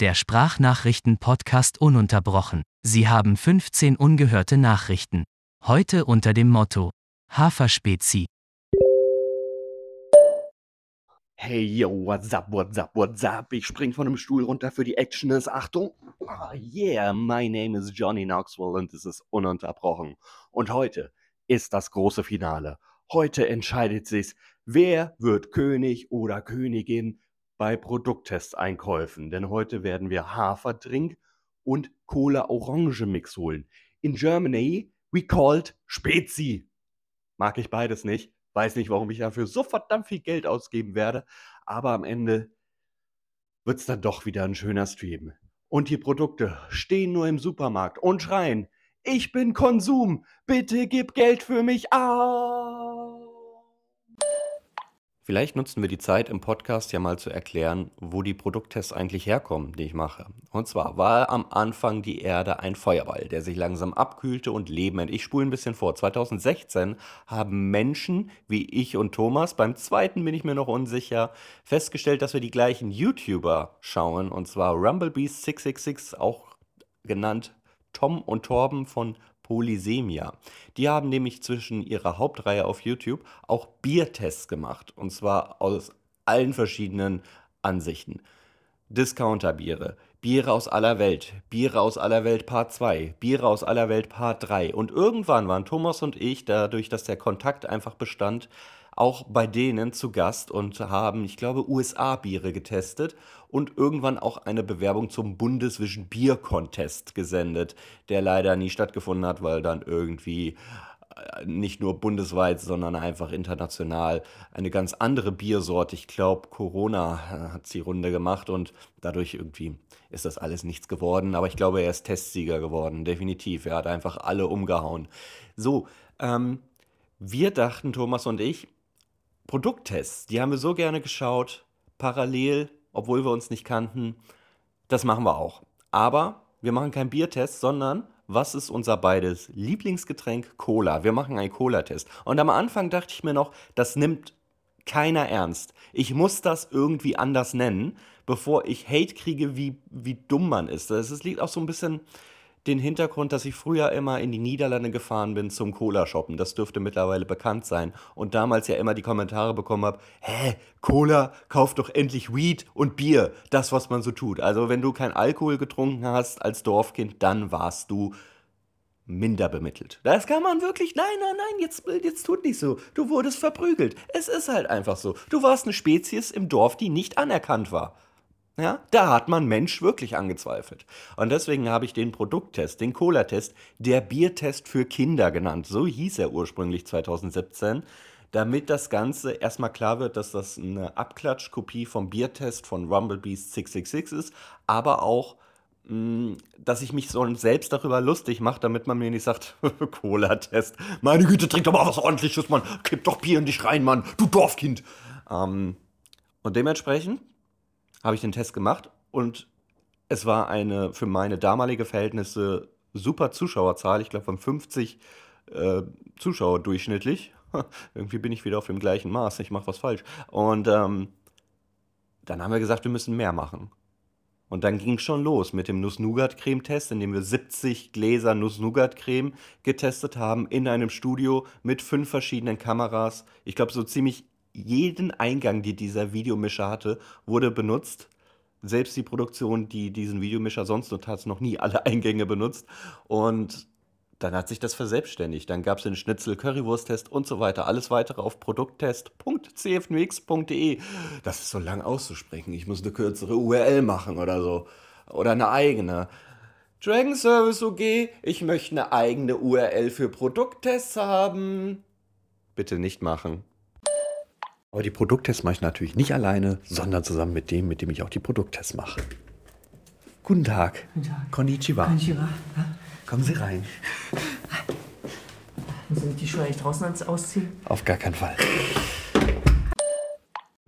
Der Sprachnachrichten-Podcast ununterbrochen. Sie haben 15 ungehörte Nachrichten. Heute unter dem Motto Haferspezi. Hey yo, what's up, what's up, what's up? Ich spring von dem Stuhl runter für die Action ist Achtung. Ah, yeah, my name is Johnny Knoxville und es ist ununterbrochen. Und heute ist das große Finale. Heute entscheidet sich's, wer wird König oder Königin bei Produkttesteinkäufen. Denn heute werden wir Haferdrink und Cola-Orange-Mix holen. In Germany, we called Spezi. Mag ich beides nicht. Weiß nicht, warum ich dafür so verdammt viel Geld ausgeben werde. Aber am Ende wird's dann doch wieder ein schöner Stream. Und die Produkte stehen nur im Supermarkt und schreien, ich bin Konsum, bitte gib Geld für mich aus. Vielleicht nutzen wir die Zeit im Podcast ja mal zu erklären, wo die Produkttests eigentlich herkommen, die ich mache. Und zwar war am Anfang die Erde ein Feuerball, der sich langsam abkühlte und Leben. Ich spule ein bisschen vor. 2016 haben Menschen wie ich und Thomas, beim zweiten bin ich mir noch unsicher, festgestellt, dass wir die gleichen YouTuber schauen. Und zwar Rumblebeast666, auch genannt Tom und Torben von Polysemia. Die haben nämlich zwischen ihrer Hauptreihe auf YouTube auch Biertests gemacht. Und zwar aus allen verschiedenen Ansichten. Discounterbiere, Biere aus aller Welt, Biere aus aller Welt Part 2, Biere aus aller Welt Part 3. Und irgendwann waren Thomas und ich, dadurch, dass der Kontakt einfach bestand, auch bei denen zu Gast und haben, ich glaube, USA-Biere getestet und irgendwann auch eine Bewerbung zum Bundesvision Bier Contest gesendet, der leider nie stattgefunden hat, weil dann irgendwie äh, nicht nur bundesweit, sondern einfach international eine ganz andere Biersorte. Ich glaube, Corona äh, hat die Runde gemacht und dadurch irgendwie ist das alles nichts geworden. Aber ich glaube, er ist Testsieger geworden, definitiv. Er hat einfach alle umgehauen. So, ähm, wir dachten, Thomas und ich, Produkttests, die haben wir so gerne geschaut, parallel, obwohl wir uns nicht kannten. Das machen wir auch. Aber wir machen keinen Biertest, sondern was ist unser beides Lieblingsgetränk? Cola. Wir machen einen Cola-Test. Und am Anfang dachte ich mir noch, das nimmt keiner ernst. Ich muss das irgendwie anders nennen, bevor ich Hate kriege, wie, wie dumm man ist. Das liegt auch so ein bisschen den Hintergrund, dass ich früher immer in die Niederlande gefahren bin zum Cola-Shoppen. Das dürfte mittlerweile bekannt sein. Und damals ja immer die Kommentare bekommen habe, hä, Cola, kauf doch endlich Weed und Bier. Das, was man so tut. Also wenn du kein Alkohol getrunken hast als Dorfkind, dann warst du minder bemittelt. Das kann man wirklich, nein, nein, nein, jetzt, jetzt tut nicht so. Du wurdest verprügelt. Es ist halt einfach so. Du warst eine Spezies im Dorf, die nicht anerkannt war. Ja, da hat man Mensch wirklich angezweifelt. Und deswegen habe ich den Produkttest, den Cola-Test, der Biertest für Kinder genannt. So hieß er ursprünglich 2017, damit das Ganze erstmal klar wird, dass das eine Abklatschkopie vom Biertest von Rumblebeast 666 ist, aber auch mm, dass ich mich so selbst darüber lustig mache, damit man mir nicht sagt, Cola-Test. Meine Güte, trink doch mal was ordentliches, Mann. Kipp doch Bier in dich rein, Mann. Du Dorfkind. Ähm, und dementsprechend habe ich den Test gemacht und es war eine für meine damalige Verhältnisse super Zuschauerzahl. Ich glaube von 50 äh, Zuschauer durchschnittlich. Irgendwie bin ich wieder auf dem gleichen Maß. Ich mache was falsch. Und ähm, dann haben wir gesagt, wir müssen mehr machen. Und dann ging es schon los mit dem Nuss-Nougat-Creme-Test, in dem wir 70 Gläser Nuss-Nougat-Creme getestet haben in einem Studio mit fünf verschiedenen Kameras. Ich glaube, so ziemlich jeden Eingang, die dieser Videomischer hatte, wurde benutzt. Selbst die Produktion, die diesen Videomischer sonst nutzt, hat noch nie alle Eingänge benutzt. Und dann hat sich das verselbstständigt. Dann gab es den Schnitzel-Currywurst-Test und so weiter. Alles weitere auf produkttest.cfnx.de. Das ist so lang auszusprechen. Ich muss eine kürzere URL machen oder so. Oder eine eigene. Dragon Service OG, ich möchte eine eigene URL für Produkttests haben. Bitte nicht machen. Aber die Produkttests mache ich natürlich nicht alleine, sondern zusammen mit dem, mit dem ich auch die Produkttests mache. Guten Tag. Guten Tag. Konnichiwa. Konnichiwa. Ja. Kommen Sie rein. Müssen Sie die Schuhe eigentlich draußen ausziehen? Auf gar keinen Fall.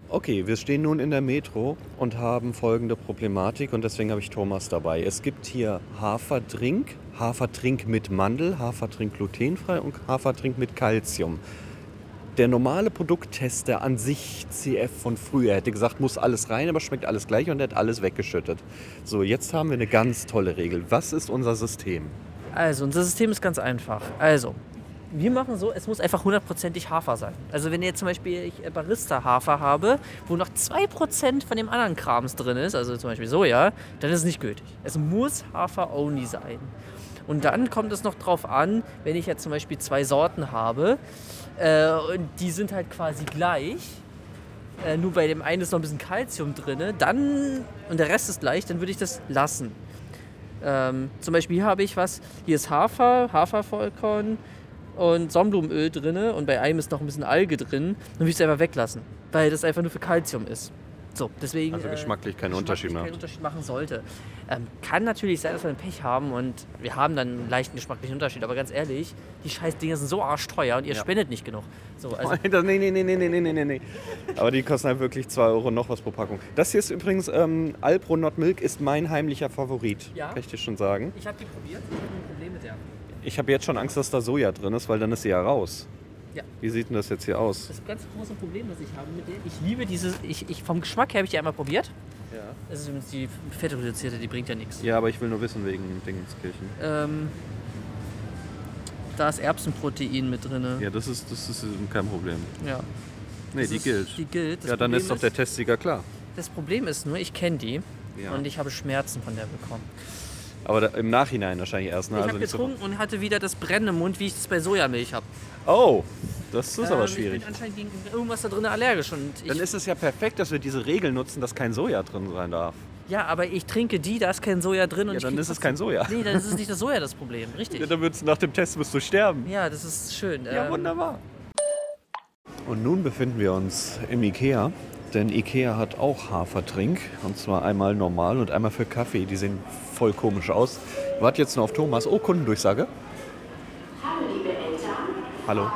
Okay, wir stehen nun in der Metro und haben folgende Problematik und deswegen habe ich Thomas dabei. Es gibt hier Haferdrink, Hafertrink mit Mandel, Hafertrink glutenfrei und Hafertrink mit Calcium. Der normale Produkttester an sich, CF von früher, hätte gesagt, muss alles rein, aber schmeckt alles gleich und hat alles weggeschüttet. So, jetzt haben wir eine ganz tolle Regel. Was ist unser System? Also, unser System ist ganz einfach. Also, wir machen so, es muss einfach hundertprozentig Hafer sein. Also, wenn ihr zum Beispiel ich äh, Barista-Hafer habe, wo noch 2% von dem anderen Krams drin ist, also zum Beispiel Soja, dann ist es nicht gültig. Es muss Hafer-only sein. Und dann kommt es noch drauf an, wenn ich jetzt zum Beispiel zwei Sorten habe, äh, und die sind halt quasi gleich, äh, nur bei dem einen ist noch ein bisschen Kalzium drin, dann, und der Rest ist gleich, dann würde ich das lassen. Ähm, zum Beispiel hier habe ich was, hier ist Hafer, Hafervollkorn und Sonnenblumenöl drin und bei einem ist noch ein bisschen Alge drin, dann würde ich es einfach weglassen, weil das einfach nur für Kalzium ist. So, deswegen. Also geschmacklich keinen Unterschied keinen. Unterschied machen sollte. Ähm, kann natürlich sein, dass wir ein Pech haben und wir haben dann einen leichten geschmacklichen Unterschied, aber ganz ehrlich, die scheiß Dinger sind so arschteuer und ihr Ja. spendet nicht genug. So, also, Das- nee, nee, nee, nee, nee, nee, nee, nee. Aber die kosten halt wirklich 2 Euro noch was pro Packung. Das hier ist übrigens, ähm, Alpro Not Milk ist mein heimlicher Favorit. Ja. Kann ich dir schon sagen. ich habe die probiert, ich habe ein Problem mit der. Ich habe jetzt schon Angst, dass da Soja drin ist, weil dann ist sie ja raus. Ja. Wie sieht denn das jetzt hier aus? Das ganz große Problem, das ich habe mit der, ich liebe diese, ich, ich, vom Geschmack her habe ich die einmal probiert. Ja. Das ist übrigens die fettreduzierte, die bringt ja nichts. Ja, aber ich will nur wissen wegen Dingenskirchen. Ähm, da ist Erbsenprotein mit drin. Ja, das ist, das ist kein Problem. Ja. Nee, Das die ist- gilt. Die gilt. Das ja, dann Problem ist doch der Testsieger klar. Das Problem ist nur, ich kenne die Ja. und ich habe Schmerzen von der bekommen. Aber da, im Nachhinein wahrscheinlich erst. Ne? ich Also habe nicht so- getrunken und hatte wieder das Brennen im Mund, wie ich es bei Sojamilch habe. Oh, das ist aber Ähm, schwierig. Ich bin anscheinend gegen irgendwas da drin allergisch. Und Dann ist es ja perfekt, dass wir diese Regel nutzen, dass kein Soja drin sein darf. ja, aber ich trinke die, da ist kein Soja drin. Und Ja, dann ist es kein Soja. Nee, dann ist es nicht das Soja das Problem. Richtig. Ja, dann würdest du nach dem Test musst du sterben. Ja, das ist schön. Ja, Ähm, wunderbar. Und nun befinden wir uns im Ikea, denn Ikea hat auch Hafertrink. Und zwar einmal normal und einmal für Kaffee. Die sehen voll komisch aus. Ich warte jetzt nur auf Thomas. Oh, Kundendurchsage. Hallo liebe Eltern, Hallo.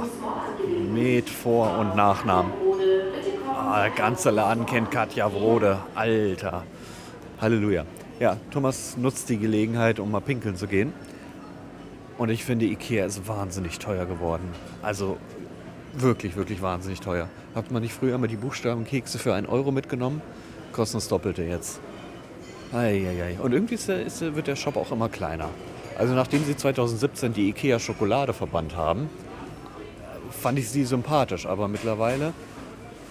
Fußball Mit Vor- und Nachnamen. Ah, der ganze Laden kennt Katja Brode. Alter. Halleluja. Ja, Thomas nutzt die Gelegenheit, um mal pinkeln zu gehen. Und ich finde, Ikea ist wahnsinnig teuer geworden. Also wirklich, wirklich wahnsinnig teuer. Habt man nicht früher immer die Buchstabenkekse für einen Euro mitgenommen? Kosten das Doppelte jetzt. Eieiei. Und irgendwie ist der, ist, der- wird der Shop auch immer kleiner. Also nachdem sie 2017 die Ikea Schokolade verbannt haben, fand ich sie sympathisch. Aber mittlerweile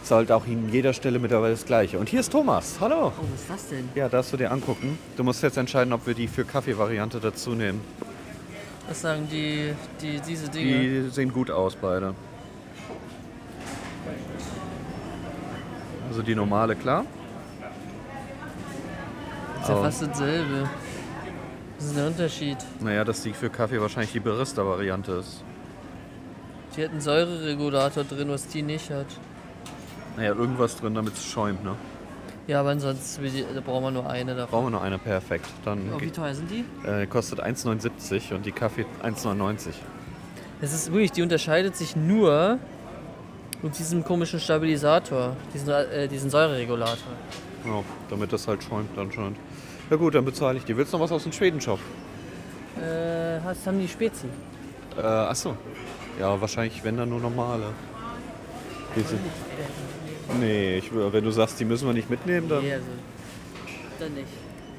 ist halt auch in jeder Stelle mittlerweile das Gleiche. Und hier ist Thomas. Hallo. Oh, was ist das denn? Ja, darfst du dir angucken. Du musst jetzt entscheiden, ob wir die für Kaffee-Variante dazu nehmen. Was sagen die, die diese Dinge? Die sehen gut aus, beide. Also die normale, klar. ist ja fast dasselbe. Was ist der Unterschied? Naja, dass die für Kaffee wahrscheinlich die Barista-Variante ist. Die hat einen Säureregulator drin, was die nicht hat. Naja, irgendwas drin, damit es schäumt, ne? Ja, aber ansonsten will die, da brauchen wir nur eine davon. Brauchen wir noch eine, perfekt. Dann Oh, wie teuer sind die? äh, kostet 1,79 und die Kaffee 1,99. Es ist wirklich, die unterscheidet sich nur mit diesem komischen Stabilisator, diesen, äh, diesen Säureregulator. Ja, damit das halt schäumt anscheinend. Ja gut, dann bezahle ich die. Willst du noch was aus dem Schweden-Shop? Äh, hast, haben die Spezi? Äh, achso. Ja, wahrscheinlich, wenn dann nur normale. Diese. Nee, ich, wenn du sagst, die müssen wir nicht mitnehmen, dann. Nee, also, dann nicht.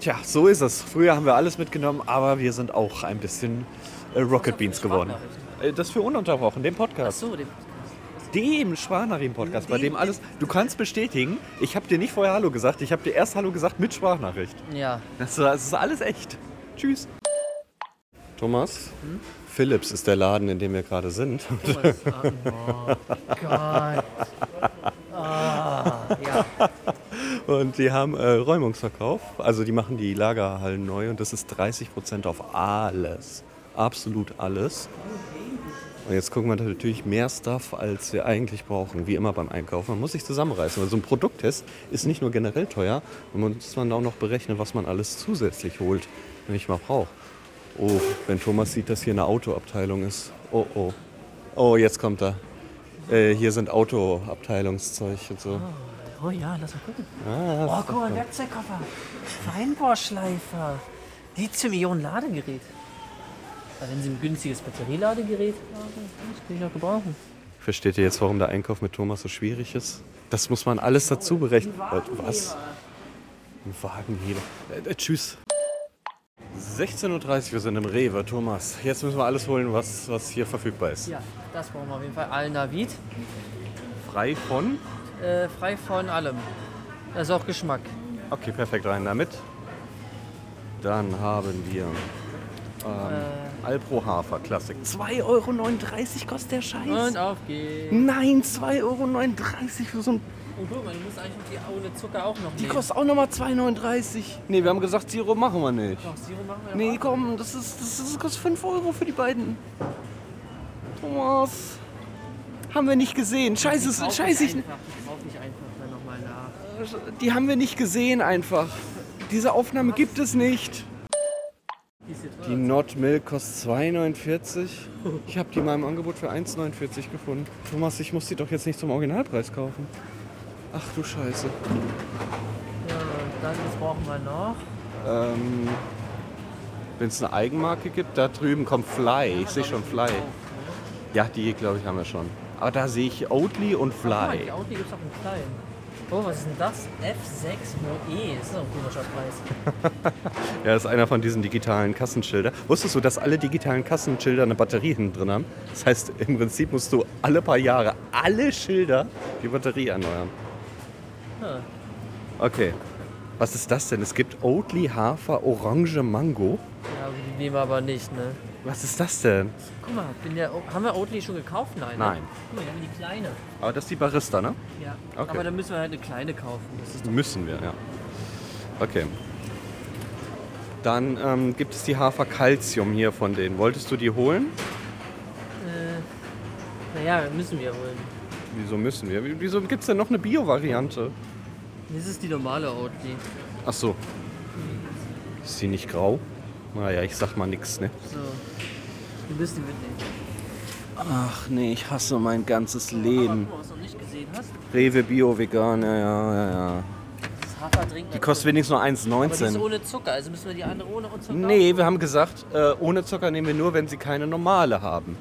Tja, so ist es. Früher haben wir alles mitgenommen, aber wir sind auch ein bisschen äh, Rocket Beans geworden. Äh, das für ununterbrochen, dem Podcast. Achso, dem. Dem Sprachnachrichten-Podcast, bei Dem- alles. Du kannst bestätigen, ich habe dir nicht vorher Hallo gesagt, ich habe dir erst Hallo gesagt mit Sprachnachricht. Ja. Das, das ist alles echt. Tschüss. Thomas, Philips ist der Laden, in dem wir gerade sind. Thomas, oh Gott. Ah, ja. Und die haben äh, Räumungsverkauf. Also die machen die Lagerhallen neu und das ist 30% auf alles. Absolut alles. Und jetzt gucken wir natürlich mehr Stuff, als wir eigentlich brauchen, wie immer beim Einkaufen. Man muss sich zusammenreißen, weil so ein Produkttest ist nicht nur generell teuer, man muss man auch noch berechnen, was man alles zusätzlich holt, wenn ich mal brauche. Oh, wenn Thomas sieht, dass hier eine Autoabteilung ist. Oh, oh. Oh, jetzt kommt er. Äh, hier sind Autoabteilungszeug und so. Oh ja, lass mal gucken. Ah, Oh, guck mal, Werkzeugkoffer. Feinbohrschleifer. Lithium-Ionen-Ladegerät. Wenn Sie ein günstiges Batterieladegerät haben, das kann ich noch gebrauchen. Versteht ihr jetzt, warum der Einkauf mit Thomas so schwierig ist? Das muss man alles dazu berechnen. Äh, Was? Ein Wagenheber. Äh, äh, tschüss. 16.30 Uhr, wir sind im Rewe, Thomas. Jetzt müssen wir alles holen, was, was hier verfügbar ist. Ja, das brauchen wir auf jeden Fall. Alnavid. Frei von? Äh, frei von allem. Das ist auch Geschmack. Okay, perfekt, rein damit. Dann haben wir ähm, Äh. Alpro Hafer Klassik. 2,39 Euro kostet der Scheiß. Und auf geht's. Nein, 2,39 Euro für so ein... Und guck mal, du musst eigentlich die ohne Zucker auch noch Die nehmen. kostet auch nochmal 2,39. Nee, wir haben gesagt, Zero machen wir nicht. Doch, Sirup machen wir Nee, komm, das, ist, das, ist, das kostet 5 Euro für die beiden. Thomas. Haben wir nicht gesehen. Scheiße, Ich scheiße. Ich, einfach, ich kauf nicht einfach dann nochmal nach. die haben wir nicht gesehen einfach. Diese Aufnahme gibt es nicht. Die teuer. Not Milk kostet 2,49. Ich habe die mal im Angebot für 1,49 gefunden. Thomas, ich muss die doch jetzt nicht zum Originalpreis kaufen. Ach du Scheiße. Ja, dann was brauchen wir noch. Ähm, Wenn es eine Eigenmarke gibt, da drüben kommt Fly. Ich sehe schon Fly. Ja, die glaube ich haben wir schon. Aber da sehe ich Oatly und Guck mal, Fly. die Audi gibt es auch in klein. Oh, was ist denn das? F6 Moe. Das ist doch ein komischer Preis. Ja, das ist einer von diesen digitalen Kassenschilder. Wusstest du, dass alle digitalen Kassenschilder eine Batterie hinten drin haben? Das heißt, im Prinzip musst du alle paar Jahre alle Schilder die Batterie erneuern. Ja. Okay. Was ist das denn? Es gibt Oatly, Hafer, Orange, Mango. Ja, die nehmen wir aber nicht, ne? Was ist das denn? Guck mal, bin der, haben wir Oatly schon gekauft? Nein. ne? Nein. Guck mal, wir haben die kleine. Aber das ist die Barista, ne? Ja. Okay. Aber dann müssen wir halt eine kleine kaufen. Müssen wir, ja. Okay. Dann ähm, gibt es die Hafer Calcium hier von denen. Wolltest du die holen? äh, naja, müssen wir holen. Wieso müssen wir? Wie- Wieso gibt es denn noch eine Bio-Variante? Das ist die normale Oatly. Ach so. Ist sie nicht grau? Naja, ich sag mal nix, ne? So. Wir müssen die mitnehmen. Ach nee, ich hasse mein ganzes Aber Leben. was du noch nicht gesehen hast. Rewe Bio Vegan, ja, ja, ja. Die kostet wenigstens nur Aber die ist 1,19. ohne Zucker, also müssen wir die andere ohne Zucker. Nee, wir haben gesagt, äh, ohne Zucker nehmen wir nur, wenn sie keine normale haben.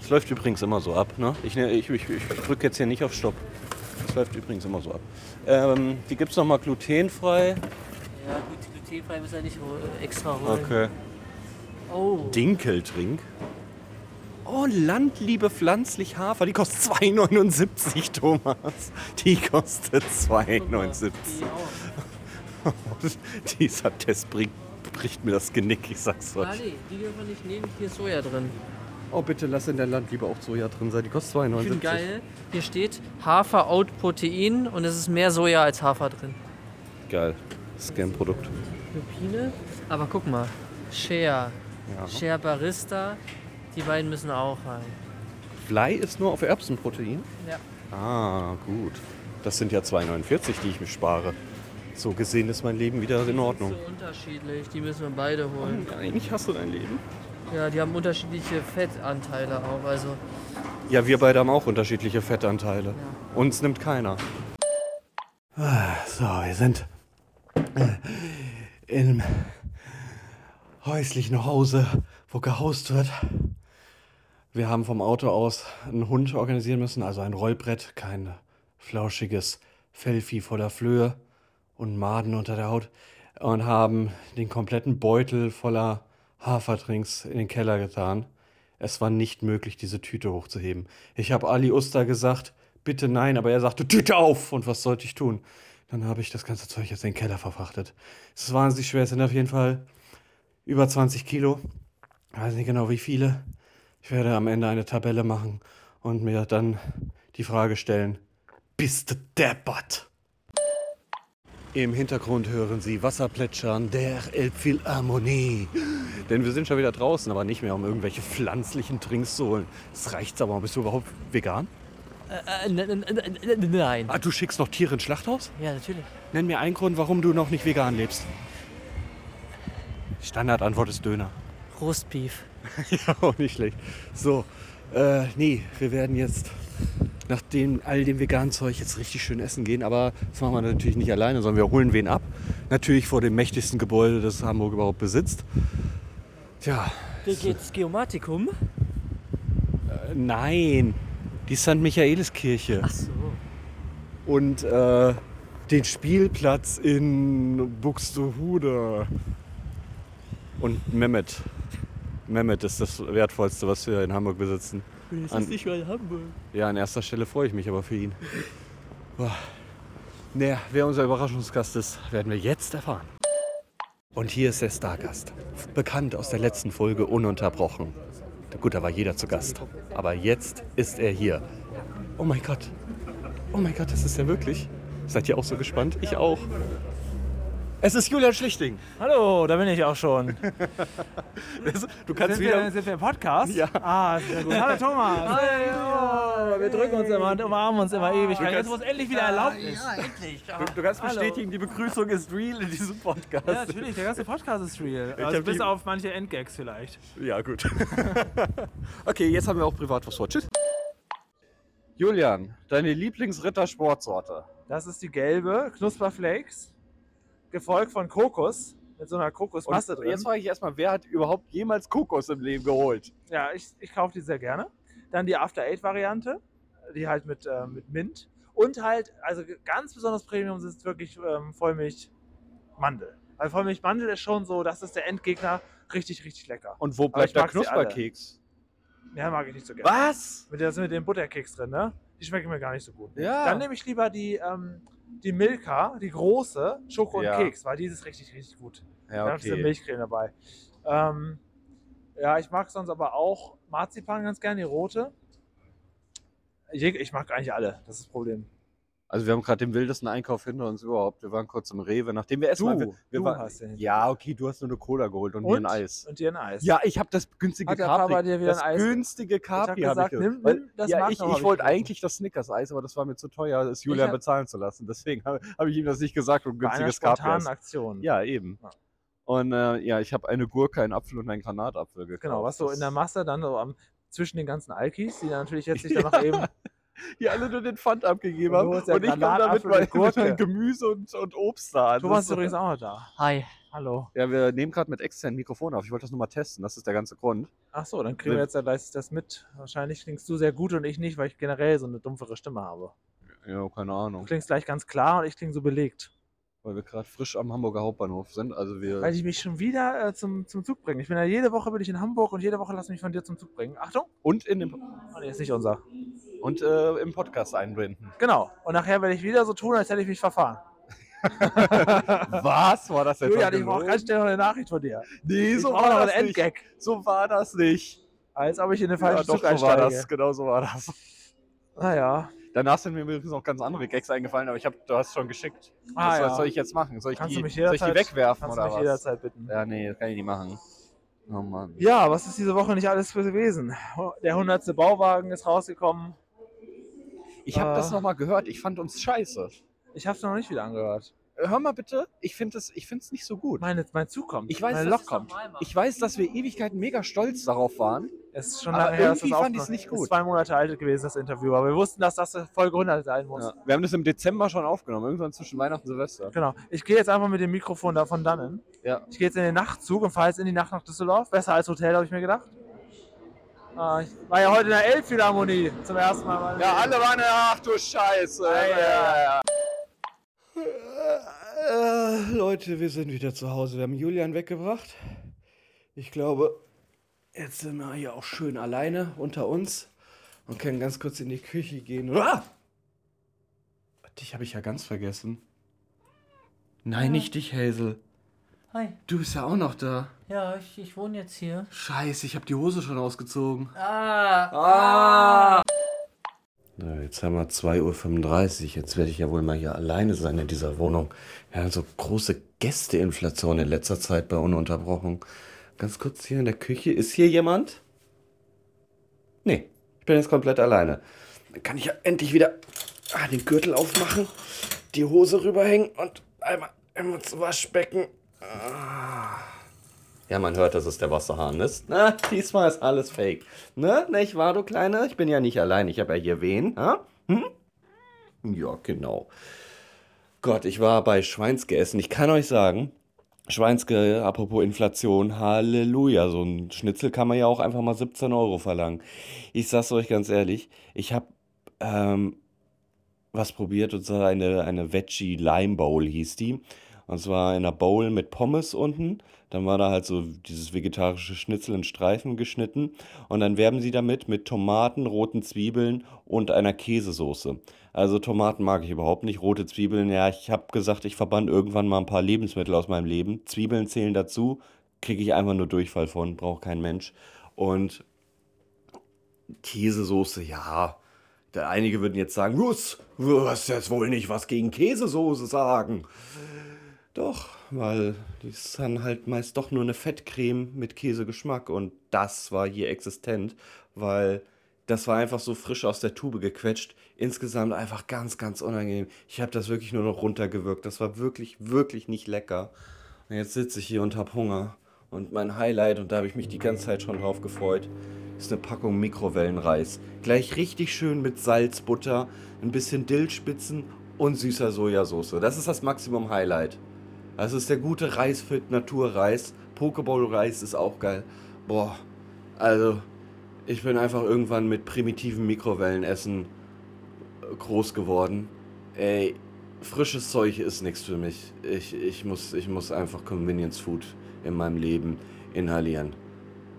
Das läuft übrigens immer so ab, ne? Ich, ne- ich, ich, ich drücke jetzt hier nicht auf Stopp. Das läuft übrigens immer so ab. Ähm, die gibt es nochmal glutenfrei. Ja, glutenfrei müssen wir nicht extra holen. Okay. Oh. Dinkeltrink. Oh, Landliebe pflanzlich Hafer. Die kostet 2,79, Thomas. Die kostet Guck mal, 2,79. die auch. Dieser Test bricht, bricht mir das Genick, ich sag's euch. nee, die dürfen wir nicht nehmen, hier ist Soja drin. Oh, bitte lass in der Landliebe auch Soja drin sein. Die kostet 2,79. Ich finde geil, hier steht Hafer Oat Protein und es ist mehr Soja als Hafer drin. Geil. Scam-Produkt. Lupine, aber guck mal, Share, Ja. Share Barista, die beiden müssen auch rein. Fly ist nur auf Erbsenprotein? Ja. Ah, gut. Das sind ja 2,49, die ich mir spare. So gesehen ist mein Leben wieder in Ordnung. So unterschiedlich, die müssen wir beide holen. Eigentlich hast du dein Leben. Ja, die haben unterschiedliche Fettanteile auch, also Ja, wir beide haben auch unterschiedliche Fettanteile. Uns nimmt keiner. Ah, So, wir sind im häuslichen Hause, wo gehaust wird. Wir haben vom Auto aus einen Hund organisieren müssen, also ein Rollbrett, kein flauschiges Fellvieh voller Flöhe und Maden unter der Haut und haben den kompletten Beutel voller Haferdrinks in den Keller getan. Es war nicht möglich, diese Tüte hochzuheben. Ich habe Ali Uster gesagt, bitte nein, aber er sagte, Tüte auf! Und was sollte ich tun? Dann habe ich das ganze Zeug jetzt in den Keller verfrachtet. Es ist wahnsinnig schwer, es sind auf jeden Fall über 20 Kilo. Ich weiß nicht genau wie viele. Ich werde am Ende eine Tabelle machen und mir dann die Frage stellen, bist du deppert? Im Hintergrund hören Sie Wasser plätschern der Elbphilharmonie. Denn wir sind schon wieder draußen, aber nicht mehr, um irgendwelche pflanzlichen Trinks zu holen. Das reicht's aber. Bist du überhaupt vegan? Äh, n- nein. Ah, du schickst noch Tiere ins Schlachthaus? Ja, natürlich. Nenn mir einen Grund, warum du noch nicht vegan lebst. Standardantwort ist Döner. Rostbeef. Ja, auch nicht schlecht. So, äh, nee, wir werden jetzt nach dem, all dem veganen Zeug jetzt richtig schön essen gehen. Aber das machen wir natürlich nicht alleine, sondern wir holen wen ab. Natürlich vor dem mächtigsten Gebäude, das Hamburg überhaupt besitzt. Tja, Wie geht's Geomatikum? Äh, nein, die St. Michaeliskirche. Ach so. Und äh, den Spielplatz in Buxtehude. Und Mehmet. Mehmet ist das Wertvollste, was wir in Hamburg besitzen. Das An- ist nicht mal in Hamburg. Ja, an erster Stelle freue ich mich aber für ihn. Boah. Naja, wer unser Überraschungsgast ist, werden wir jetzt erfahren. Und hier ist der Stargast. Bekannt aus der letzten Folge ununterbrochen. Gut, da war jeder zu Gast. Aber jetzt ist er hier. Oh mein Gott. Oh mein Gott, das ist er wirklich. Seid ihr auch so gespannt? Ich auch. Es ist Julian Schlichting. Hallo, da bin ich auch schon. Du kannst Sind wieder. wir, sind wir im Podcast? Ja. Ah, sehr gut. Hallo Thomas. Oh, wir drücken uns immer und umarmen uns immer ewig. Jetzt, wo es endlich wieder erlaubt ist. endlich. Du, du kannst Hallo. bestätigen, die Begrüßung ist real in diesem Podcast. Ja, natürlich, der ganze Podcast ist real. Also bis die- auf manche Endgags vielleicht. Ja, gut. okay, jetzt haben wir auch privat was vor. Tschüss. Julian, deine Lieblingsritter-Sportsorte? Das ist die gelbe Knusperflakes, gefolgt von Kokos mit so einer Kokosmasse drin. jetzt frage ich erstmal, wer hat überhaupt jemals Kokos im Leben geholt? Ja, ich, ich kaufe die sehr gerne. Dann die After Eight Variante, die halt mit, äh, mit Mint. Und halt, also ganz besonders Premium ist wirklich ähm, Vollmilch Mandel. Weil Vollmilch Mandel ist schon so, das ist der Endgegner, richtig, richtig lecker. Und wo bleibt der. Knusperkeks? Ja, mag ich nicht so gerne. Was? Mit, der, mit dem Butterkeks drin, ne? Die schmecken mir gar nicht so gut. Ja. Dann nehme ich lieber die, ähm, die Milka, die große, Schoko und Ja. Keks, weil die ist richtig, richtig gut. Ja, Da ist okay. Milchcreme dabei. Ähm, ja, ich mag sonst aber auch Marzipan ganz gerne, die rote. Jeg- Ich mag eigentlich alle, das ist das Problem. Also wir haben gerade den wildesten Einkauf hinter uns überhaupt. Wir waren kurz im Rewe, nachdem wir erstmal... Wir, wir du waren- hast den. Ja, okay, du hast nur eine Cola geholt und, mir ein Eis. Und dir ein Eis. Ja, ich habe das günstige Hat der Papa Capri. dir wieder das ein Eis- günstige Capri habe gesagt, ich nimm- nimm das Ja, ich, ich ich wollte eigentlich das Snickers-Eis, aber das war mir zu teuer, es Julian hab- bezahlen zu lassen. Deswegen habe hab ich ihm das nicht gesagt und Bei einer günstiges Capri. spontanen eis. Aktion. Ja, eben. Ja. Und äh, ja, ich habe eine Gurke, einen Apfel und einen Granatapfel gekauft. Genau, was so in der Masse dann so am, zwischen den ganzen Alkis, die dann natürlich jetzt sich dann noch eben Die alle nur den Pfand abgegeben Und haben. du Und ja ich komme damit und mit meinem Gemüse und, und Obst da. Thomas Das ist übrigens auch noch da. Hi. Hallo. Ja, wir nehmen gerade mit externen Mikrofon auf. Ich wollte das nur mal testen. Das ist der ganze Grund. Ach so, dann kriegen wir jetzt ja gleich das mit. Wahrscheinlich klingst du sehr gut und ich nicht, weil ich generell so eine dumpfere Stimme habe. Ja, keine Du Ahnung. klingst gleich ganz klar und ich klinge so belegt. Weil wir gerade frisch am Hamburger Hauptbahnhof sind. Also wir. Weil ich mich schon wieder äh, zum, zum Zug bringe. Ich bin ja jede Woche bin ich in Hamburg und jede Woche lass mich von dir zum Zug bringen. Achtung! Und in dem, Oh, nee, ist nicht unser. Und äh, im Podcast einbinden. Genau. Und nachher werde ich wieder so tun, als hätte ich mich verfahren. Was war das jetzt? Julian, ich brauche ganz schnell noch eine Nachricht von dir. Nee, Ich so brauche war noch das einen nicht. Endgag. So war das nicht. Als ob ich in den Ja, falschen doch, Zug so war das. Genau so war das. Naja. Danach sind mir übrigens noch ganz andere Gags eingefallen, aber ich hab, du hast schon geschickt. Ah, was, ja. was soll ich jetzt machen? Soll ich, Kannst die, soll ich die wegwerfen kannst oder du mich was? jederzeit bitten. Ja, nee, das kann ich nicht machen. Oh Mann. Ja, was ist diese Woche nicht alles für gewesen? Der 100. Bauwagen ist rausgekommen. Ich habe Ah. das nochmal gehört. Ich fand uns scheiße. Ich habe es noch nicht wieder angehört. Hör mal bitte, ich finde es ich find's nicht so gut. Meine, mein Zug kommt. Ich weiß, Meine das Lok kommt. Ich weiß, dass wir Ewigkeiten mega stolz darauf waren. Es ist schon lange her, dass das irgendwie fand ich's aufgenommen- nicht Es gut. ist zwei Monate alt gewesen, das Interview. Aber wir wussten, dass das Folge 100 sein muss. Ja. Wir haben das im Dezember schon aufgenommen, irgendwann zwischen Weihnachten und Silvester. Genau. Ich gehe jetzt einfach mit dem Mikrofon da von dannen. Ja. Ich gehe jetzt in den Nachtzug und fahre jetzt in die Nacht nach Düsseldorf. Besser als Hotel, habe ich mir gedacht. Ah, Ich war ja heute in der Elbphilharmonie zum ersten Mal. Ja, alle waren ja, ach du Scheiße. Ja, ja, ja. Äh, Leute, wir sind wieder zu Hause. Wir haben Julian weggebracht. Ich glaube, jetzt sind wir hier auch schön alleine unter uns und können ganz kurz in die Küche gehen. Ah! Dich habe ich ja ganz vergessen. Nein, nicht dich, Hazel. Hi. Du bist ja auch noch da. Ja, ich, ich wohne jetzt hier. Scheiße, ich habe die Hose schon ausgezogen. Ah. Ah! Na, jetzt haben wir 2.35 Uhr. Jetzt werde ich ja wohl mal hier alleine sein in dieser Wohnung. Ja, so große Gästeinflation in letzter Zeit bei Ununterbrochen. Ganz kurz hier in der Küche. Ist hier jemand? Nee, ich bin jetzt komplett alleine. Dann kann ich ja endlich wieder ah, den Gürtel aufmachen, die Hose rüberhängen und einmal ins Waschbecken. Ja, man hört, dass es der Wasserhahn ist. Na, diesmal ist alles fake. Ne, nicht wahr, du Kleine? Ich bin ja nicht allein. Ich habe ja hier wen. Ha? Hm? Ja, genau. Gott, ich war bei Schweinsgeessen. Ich kann euch sagen, Schweinske, apropos Inflation, Halleluja. So ein Schnitzel kann man ja auch einfach mal 17 Euro verlangen. Ich sag's euch ganz ehrlich, ich habe ähm, was probiert, und zwar eine, eine Veggie Lime Bowl hieß die. Und zwar in einer Bowl mit Pommes unten. Dann war da halt so dieses vegetarische Schnitzel in Streifen geschnitten. Und dann werben sie damit mit Tomaten, roten Zwiebeln und einer Käsesoße. Also Tomaten mag ich überhaupt nicht. Rote Zwiebeln, ja, ich habe gesagt, ich verbann irgendwann mal ein paar Lebensmittel aus meinem Leben. Zwiebeln zählen dazu. Kriege ich einfach nur Durchfall von, braucht kein Mensch. Und Käsesoße, ja. Der einige würden jetzt sagen, was, du wirst jetzt wohl nicht was gegen Käsesoße sagen. Doch, weil die ist dann halt meist doch nur eine Fettcreme mit Käsegeschmack und das war hier existent, weil das war einfach so frisch aus der Tube gequetscht. Insgesamt einfach ganz, ganz unangenehm. Ich habe das wirklich nur noch runtergewirkt. Das war wirklich, wirklich nicht lecker. Und jetzt sitze ich hier und habe Hunger. Und mein Highlight, und da habe ich mich die ganze Zeit schon drauf gefreut, ist eine Packung Mikrowellenreis. Gleich richtig schön mit Salz, Butter, ein bisschen Dillspitzen und süßer Sojasauce. Das ist das Maximum Highlight. Das ist der gute Reisfit Naturreis. Pokeball-Reis ist auch geil. Boah, also ich bin einfach irgendwann mit primitiven Mikrowellenessen groß geworden. Ey, frisches Zeug ist nichts für mich. Ich, ich, muss, ich muss einfach Convenience Food in meinem Leben inhalieren.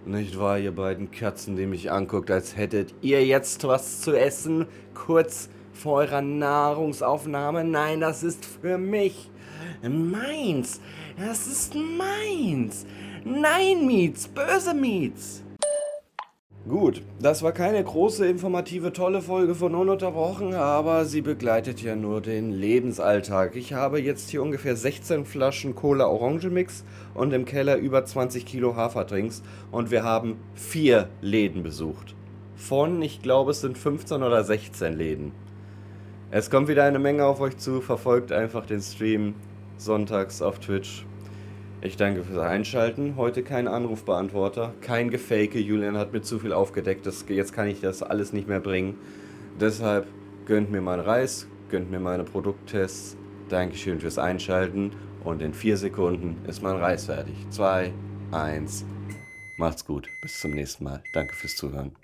Nicht wahr, ihr beiden Katzen, die mich anguckt, als hättet ihr jetzt was zu essen, kurz vor eurer Nahrungsaufnahme? Nein, das ist für mich. Meins. Das ist meins. Nein, Miets. Böse Miets. Gut, das war keine große, informative, tolle Folge von Ununterbrochen, aber sie begleitet ja nur den Lebensalltag. Ich habe jetzt hier ungefähr 16 Flaschen Cola-Orange-Mix und im Keller über 20 Kilo Haferdrinks und wir haben vier Läden besucht. Von, ich glaube, es sind 15 oder 16 Läden. Es kommt wieder eine Menge auf euch zu, verfolgt einfach den Stream sonntags auf Twitch. Ich danke fürs Einschalten. Heute kein Anrufbeantworter, kein Gefake. Julian hat mir zu viel aufgedeckt. Das, jetzt kann ich das alles nicht mehr bringen. Deshalb gönnt mir meinen Reis, gönnt mir meine Produkttests. Dankeschön fürs Einschalten. Und in vier Sekunden ist mein Reis fertig. Zwei, eins. Macht's gut. Bis zum nächsten Mal. Danke fürs Zuhören.